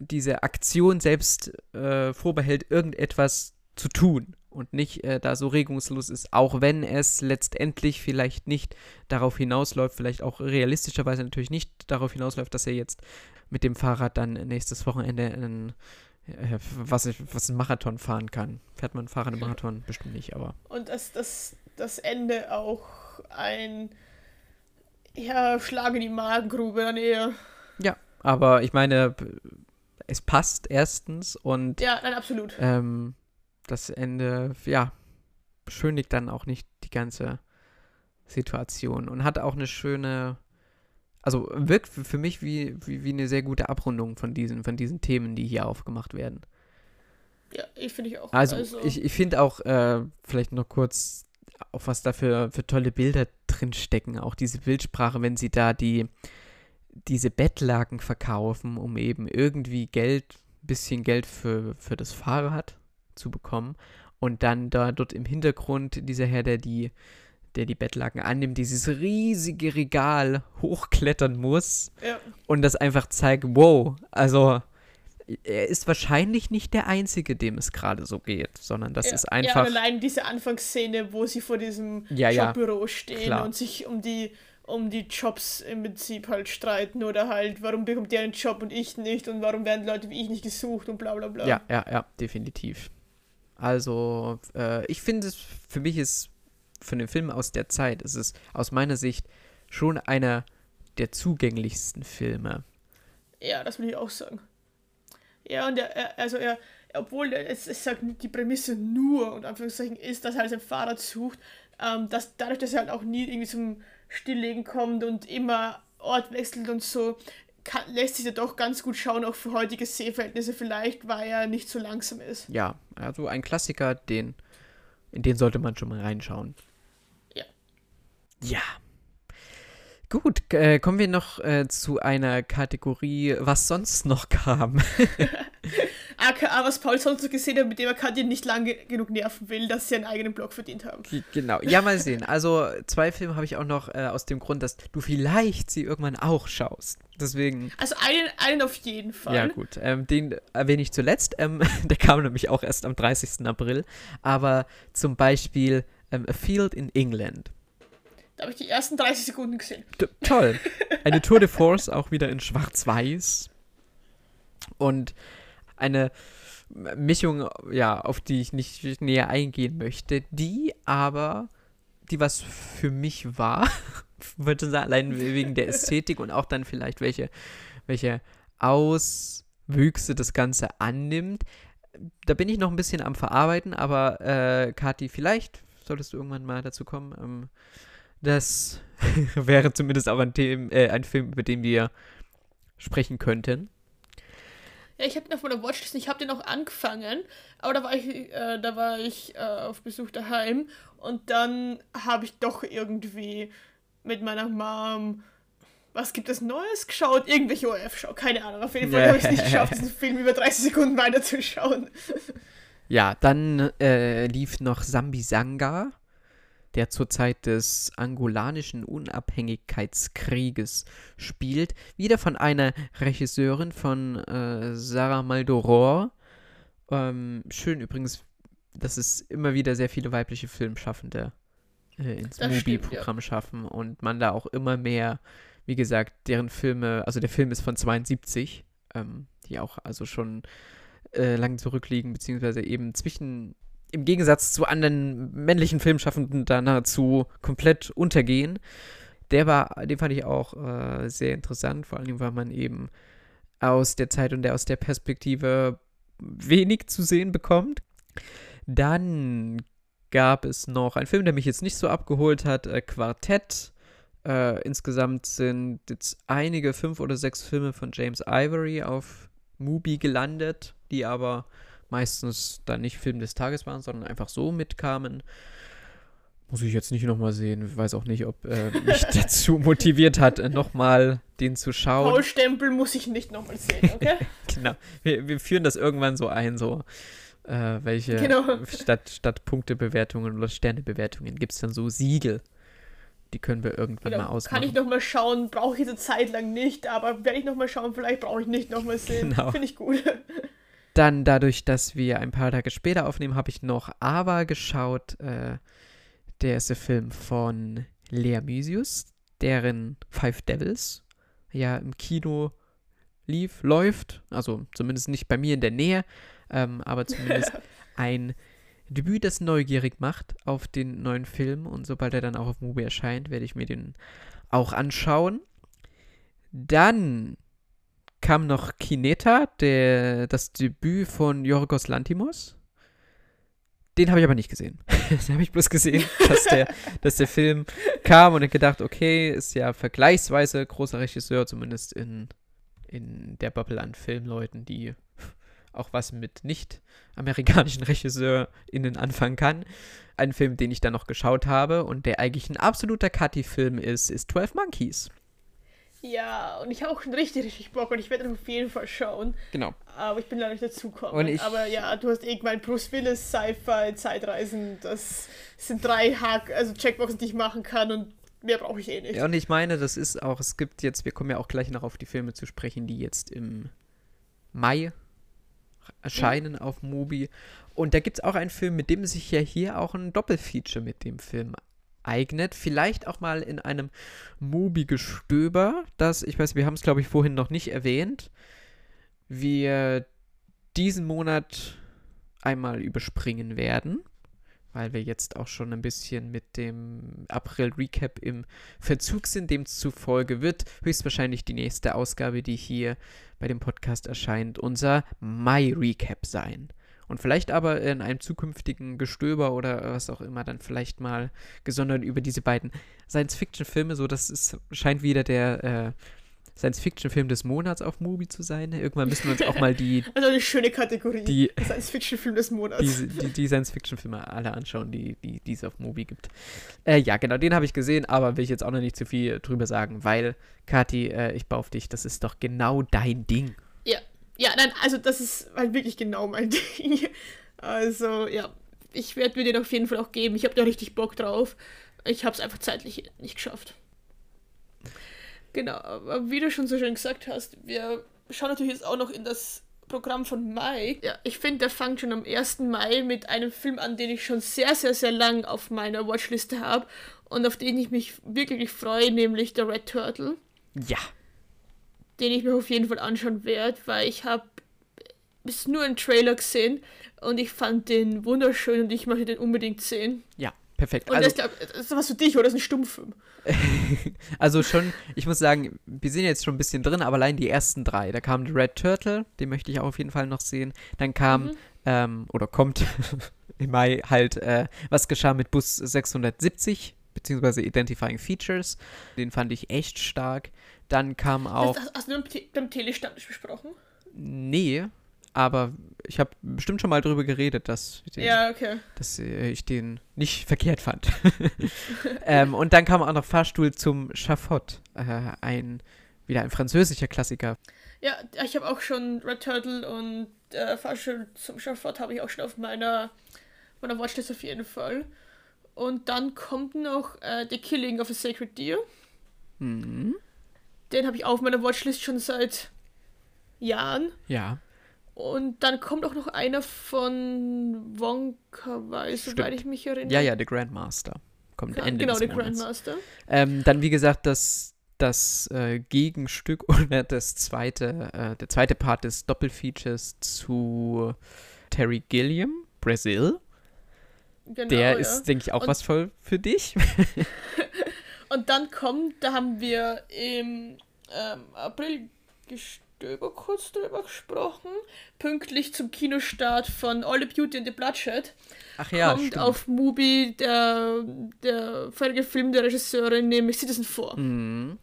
diese Aktion selbst äh, vorbehält, irgendetwas zu tun und nicht äh, da so regungslos ist, auch wenn es letztendlich vielleicht nicht darauf hinausläuft, vielleicht auch realistischerweise natürlich nicht darauf hinausläuft, dass er jetzt mit dem Fahrrad dann nächstes Wochenende einen, äh, was, ich- was ein Marathon fahren kann. Fährt man Fahrrad im Marathon? Bestimmt nicht, aber Und dass das, das Ende auch ein ja, Schlag in die Magengrube dann eher. ja, aber ich meine, es passt erstens und Ja, nein, absolut. ähm, das Ende, ja, beschönigt dann auch nicht die ganze Situation und hat auch eine schöne, also wirkt für mich wie, wie, wie eine sehr gute Abrundung von diesen, von diesen Themen, die hier aufgemacht werden. Ja, ich finde ich auch. Also, ich, ich finde auch, äh, vielleicht noch kurz, auch was da für, für tolle Bilder drin stecken, auch diese Bildsprache, wenn sie da die, diese Bettlaken verkaufen, um eben irgendwie Geld, bisschen Geld für, für das Fahrrad zu bekommen. Und dann da dort im Hintergrund dieser Herr, der die, der die Bettlaken annimmt, dieses riesige Regal hochklettern muss ja, und das einfach zeigt, wow, also er ist wahrscheinlich nicht der Einzige, dem es gerade so geht, sondern das ja, ist Ja, einfach. und allein diese Anfangsszene, wo sie vor diesem Ja, ja, Jobbüro stehen klar. und sich um die um die Jobs im Prinzip halt streiten oder halt, warum bekommt der einen Job und ich nicht und warum werden Leute wie ich nicht gesucht und bla bla bla. ja, ja, ja, definitiv. Also, äh, ich finde es, für mich ist von dem Film aus der Zeit, ist es aus meiner Sicht schon einer der zugänglichsten Filme. Ja, das will ich auch sagen. Ja, und er, er also er, obwohl er- es, es sagt die Prämisse nur und Anführungszeichen ist, dass er halt sein Fahrrad sucht, ähm, dass dadurch, dass er halt auch nie irgendwie zum Stilllegen kommt und immer Ort wechselt und so, kann, lässt sich ja doch ganz gut schauen, auch für heutige Sehverhältnisse vielleicht, weil er nicht so langsam ist. Ja, also ein Klassiker, den, in den sollte man schon mal reinschauen. Ja. Ja. Gut, äh, kommen wir noch äh, zu einer Kategorie, was sonst noch kam. AKA, was Paul sonst noch gesehen hat, mit dem er Katja nicht lange genug nerven will, dass sie einen eigenen Blog verdient haben. Genau, ja, mal sehen. Also, zwei Filme habe ich auch noch äh, aus dem Grund, dass du vielleicht sie irgendwann auch schaust. Deswegen, Also einen, einen auf jeden Fall. ja, gut. Ähm, den erwähne ich zuletzt. Ähm, der kam nämlich auch erst am 30. April. Aber zum Beispiel ähm, A Field in England. Da habe ich die ersten 30 Sekunden gesehen. T toll. Eine Tour de Force, auch wieder in Schwarz-Weiß. Und eine Mischung, ja, auf die ich nicht näher eingehen möchte, die aber, die was für mich war, würde sagen, allein wegen der Ästhetik und auch dann vielleicht welche, welche Auswüchse das Ganze annimmt. Da bin ich noch ein bisschen am Verarbeiten, aber äh, Kathi, vielleicht solltest du irgendwann mal dazu kommen. Ähm, das wäre zumindest auch ein, Them äh, ein Film, über den wir sprechen könnten. Ja, ich habe ihn auf meiner Watchlist, ich habe den auch angefangen, aber da war ich, äh, da war ich äh, auf Besuch daheim und dann habe ich doch irgendwie mit meiner Mom, was gibt es Neues geschaut? Irgendwelche ORF-Show, keine Ahnung. Auf jeden Fall habe ich es nicht geschafft, diesen Film über 30 Sekunden weiterzuschauen. Ja, dann äh, lief noch Sambisanga, der zur Zeit des angolanischen Unabhängigkeitskrieges spielt. Wieder von einer Regisseurin von äh, Sarah Maldoror. Ähm, schön übrigens, dass es immer wieder sehr viele weibliche Filmschaffende äh, ins Mubi-Programm schaffen und man da auch immer mehr, wie gesagt, deren Filme, also der Film ist von 72, ähm, die auch also schon äh, lang zurückliegen, beziehungsweise eben zwischen, im Gegensatz zu anderen männlichen Filmschaffenden da nahezu komplett untergehen. Der war, den fand ich auch äh, sehr interessant, vor allem, weil man eben aus der Zeit und der aus der Perspektive wenig zu sehen bekommt. Dann gab es noch einen Film, der mich jetzt nicht so abgeholt hat, äh, Quartett. Äh, insgesamt sind jetzt einige, fünf oder sechs Filme von James Ivory auf Mubi gelandet, die aber meistens dann nicht Film des Tages waren, sondern einfach so mitkamen. Muss ich jetzt nicht nochmal sehen. Ich weiß auch nicht, ob äh, mich dazu motiviert hat, äh, nochmal den zu schauen. Paul Stempel muss ich nicht nochmal sehen, okay? genau. Wir, wir führen das irgendwann so ein, so äh, welche Genau. statt, statt Punktebewertungen oder Sternebewertungen gibt es dann so Siegel. Die können wir irgendwann mal genau. ausmachen. Kann ich nochmal schauen, brauche ich eine Zeit lang nicht, aber werde ich nochmal schauen, vielleicht brauche ich nicht nochmal sehen. Genau. Finde ich gut. Dann dadurch, dass wir ein paar Tage später aufnehmen, habe ich noch Ava geschaut. Äh, der ist der Film von Lea Mysius, deren Five Devils ja im Kino lief, läuft. Also zumindest nicht bei mir in der Nähe, ähm, aber zumindest ein Debüt, das neugierig macht auf den neuen Film. Und sobald er dann auch auf Mubi erscheint, werde ich mir den auch anschauen. Dann kam noch Kineta, der, das Debüt von Yorgos Lantimos. Den habe ich aber nicht gesehen. Den habe ich bloß gesehen, dass der, dass der Film kam und gedacht, okay, ist ja vergleichsweise großer Regisseur, zumindest in, in der Bubble an Filmleuten, die auch was mit nicht-amerikanischen RegisseurInnen anfangen kann. Ein Film, den ich dann noch geschaut habe und der eigentlich ein absoluter Cutty-Film ist, ist 12 Monkeys. Ja, und ich habe auch schon richtig, richtig Bock und ich werde auf jeden Fall schauen. Genau. Aber ich bin leider nicht dazugekommen. Aber ja, du hast eh gemeint, Bruce Willis, Sci-Fi, Zeitreisen, das sind drei Hack, also Checkboxen, die ich machen kann und mehr brauche ich eh nicht. Ja, und ich meine, das ist auch, es gibt jetzt, wir kommen ja auch gleich noch auf die Filme zu sprechen, die jetzt im Mai erscheinen auf Mubi. Und da gibt es auch einen Film, mit dem sich ja hier auch ein Doppelfeature mit dem Film eignet. Vielleicht auch mal in einem Mubi-Gestöber, das, ich weiß, wir haben es, glaube ich, vorhin noch nicht erwähnt, wir diesen Monat einmal überspringen werden, weil wir jetzt auch schon ein bisschen mit dem April-Recap im Verzug sind. Demzufolge wird höchstwahrscheinlich die nächste Ausgabe, die hier bei dem Podcast erscheint, unser Mai-Recap sein. Und vielleicht aber in einem zukünftigen Gestöber oder was auch immer dann vielleicht mal gesondert über diese beiden Science-Fiction-Filme, so das ist, scheint wieder der äh, Science-Fiction-Film des Monats auf Mubi zu sein. Irgendwann müssen wir uns auch mal die, Also eine schöne Kategorie. die Science-Fiction-Film des Monats. die, die, die Science-Fiction-Filme alle anschauen, die, die, die es auf Mubi gibt. Äh, ja, genau, den habe ich gesehen, aber will ich jetzt auch noch nicht zu viel drüber sagen, weil, Kathi, äh, ich baue auf dich, das ist doch genau dein Ding. Ja, nein, also das ist halt wirklich genau mein Ding. Also, ja, ich werde mir den auf jeden Fall auch geben. Ich habe da richtig Bock drauf. Ich habe es einfach zeitlich nicht geschafft. Genau, aber wie du schon so schön gesagt hast, wir schauen natürlich jetzt auch noch in das Programm von Mai. Ja, ich finde, der fängt schon am 1. Mai mit einem Film an, den ich schon sehr, sehr, sehr lang auf meiner Watchliste habe und auf den ich mich wirklich freue, nämlich der Red Turtle Ja, den ich mir auf jeden Fall anschauen werde, weil ich habe bis nur einen Trailer gesehen und ich fand den wunderschön und ich möchte den unbedingt sehen. ja, perfekt. Und Also, das, glaub, das ist was für dich, oder? Das ist ein Stummfilm. also schon, ich muss sagen, wir sind jetzt schon ein bisschen drin, aber allein die ersten drei. Da kam The Red Turtle, den möchte ich auch auf jeden Fall noch sehen. Dann kam, Mhm. ähm, oder kommt im Mai halt, äh, was geschah mit Bus 670, beziehungsweise Identifying Features. Den fand ich echt stark. Dann kam auch. Das, hast du beim, Te beim Telestammtisch besprochen? Nee, aber ich habe bestimmt schon mal drüber geredet, dass, den, Ja, okay. dass äh, ich den nicht verkehrt fand. ähm, und dann kam auch noch Fahrstuhl zum Schafott. Äh, ein, wieder ein französischer Klassiker. Ja, ich habe auch schon Red Turtle und äh, Fahrstuhl zum Schafott habe ich auch schon auf meiner, meiner Watchlist auf jeden Fall. Und dann kommt noch äh, The Killing of a Sacred Deer. Mhm. Den habe ich auf meiner Watchlist schon seit Jahren. Ja, Und dann kommt auch noch einer von Wonka Wise, soweit ich mich erinnere. ja, ja, The Grandmaster. Kommt Ja, Ende genau, Monats. Grandmaster. Ähm, dann, wie gesagt, das, das äh, Gegenstück oder das zweite, äh, der zweite Part des Doppelfeatures zu Terry Gilliam, Brazil. Genau, Der ja. ist, denke ich, auch Und- was voll für dich. Und dann kommt, da haben wir im ähm, April Gestöber kurz drüber gesprochen, pünktlich zum Kinostart von All the Beauty and the Bloodshed. Ach ja, kommt stimmt. auf Mubi der, der vorige Film der Regisseurin, nämlich Citizen 4, Mhm.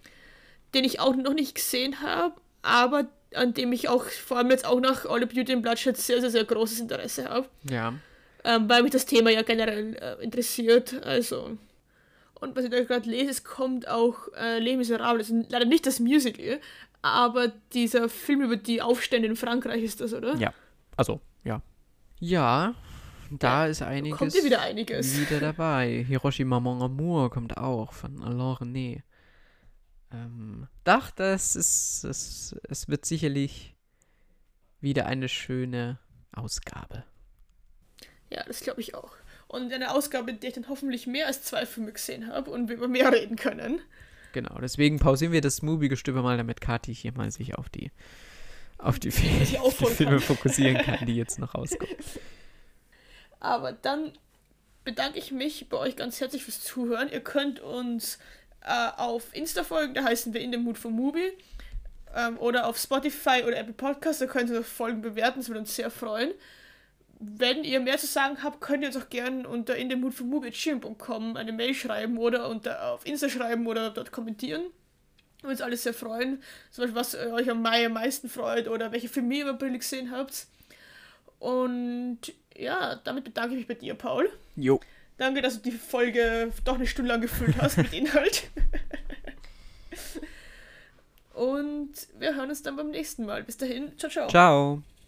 den ich auch noch nicht gesehen habe, aber an dem ich auch vor allem jetzt auch nach All the Beauty and Bloodshed sehr, sehr, sehr großes Interesse habe. Ja. Ähm, weil mich das Thema ja generell äh, interessiert. Also. Und was ich da gerade lese, es kommt auch äh, Les Miserables. Leider nicht das Musical, aber dieser Film über die Aufstände in Frankreich ist das, oder? Ja. Also, ja. Ja, da ist einiges. Kommt hier wieder einiges. Wieder dabei. Hiroshima Mon Amour kommt auch von Alain René. Ähm, doch, das ist, es, es wird sicherlich wieder eine schöne Ausgabe. Ja, das glaube ich auch. Und eine Ausgabe, in der ich dann hoffentlich mehr als zwei Filme gesehen habe und wir über mehr reden können. Genau, deswegen pausieren wir das Movie-Gestöber mal, damit Kathi hier mal sich auf die, auf die, Filme, Die Filme fokussieren kann, die jetzt noch rauskommen. Aber dann bedanke ich mich bei euch ganz herzlich fürs Zuhören. Ihr könnt uns äh, auf Insta folgen, da heißen wir In the Mood for Movie. Ähm, oder auf Spotify oder Apple Podcasts, da könnt ihr noch Folgen bewerten, das würde uns sehr freuen. Wenn ihr mehr zu sagen habt, könnt ihr uns auch gerne unter in den inthemoodformovie.com eine Mail schreiben oder unter, auf Insta schreiben oder dort kommentieren. Würde uns alles sehr freuen. Zum Beispiel, was euch am Mai am meisten freut oder welche Filme ihr im April gesehen habt. Und ja, damit bedanke ich mich bei dir, Paul. Jo. Danke, dass du die Folge doch eine Stunde lang gefüllt hast mit Inhalt. Und wir hören uns dann beim nächsten Mal. Bis dahin, ciao, ciao. Ciao.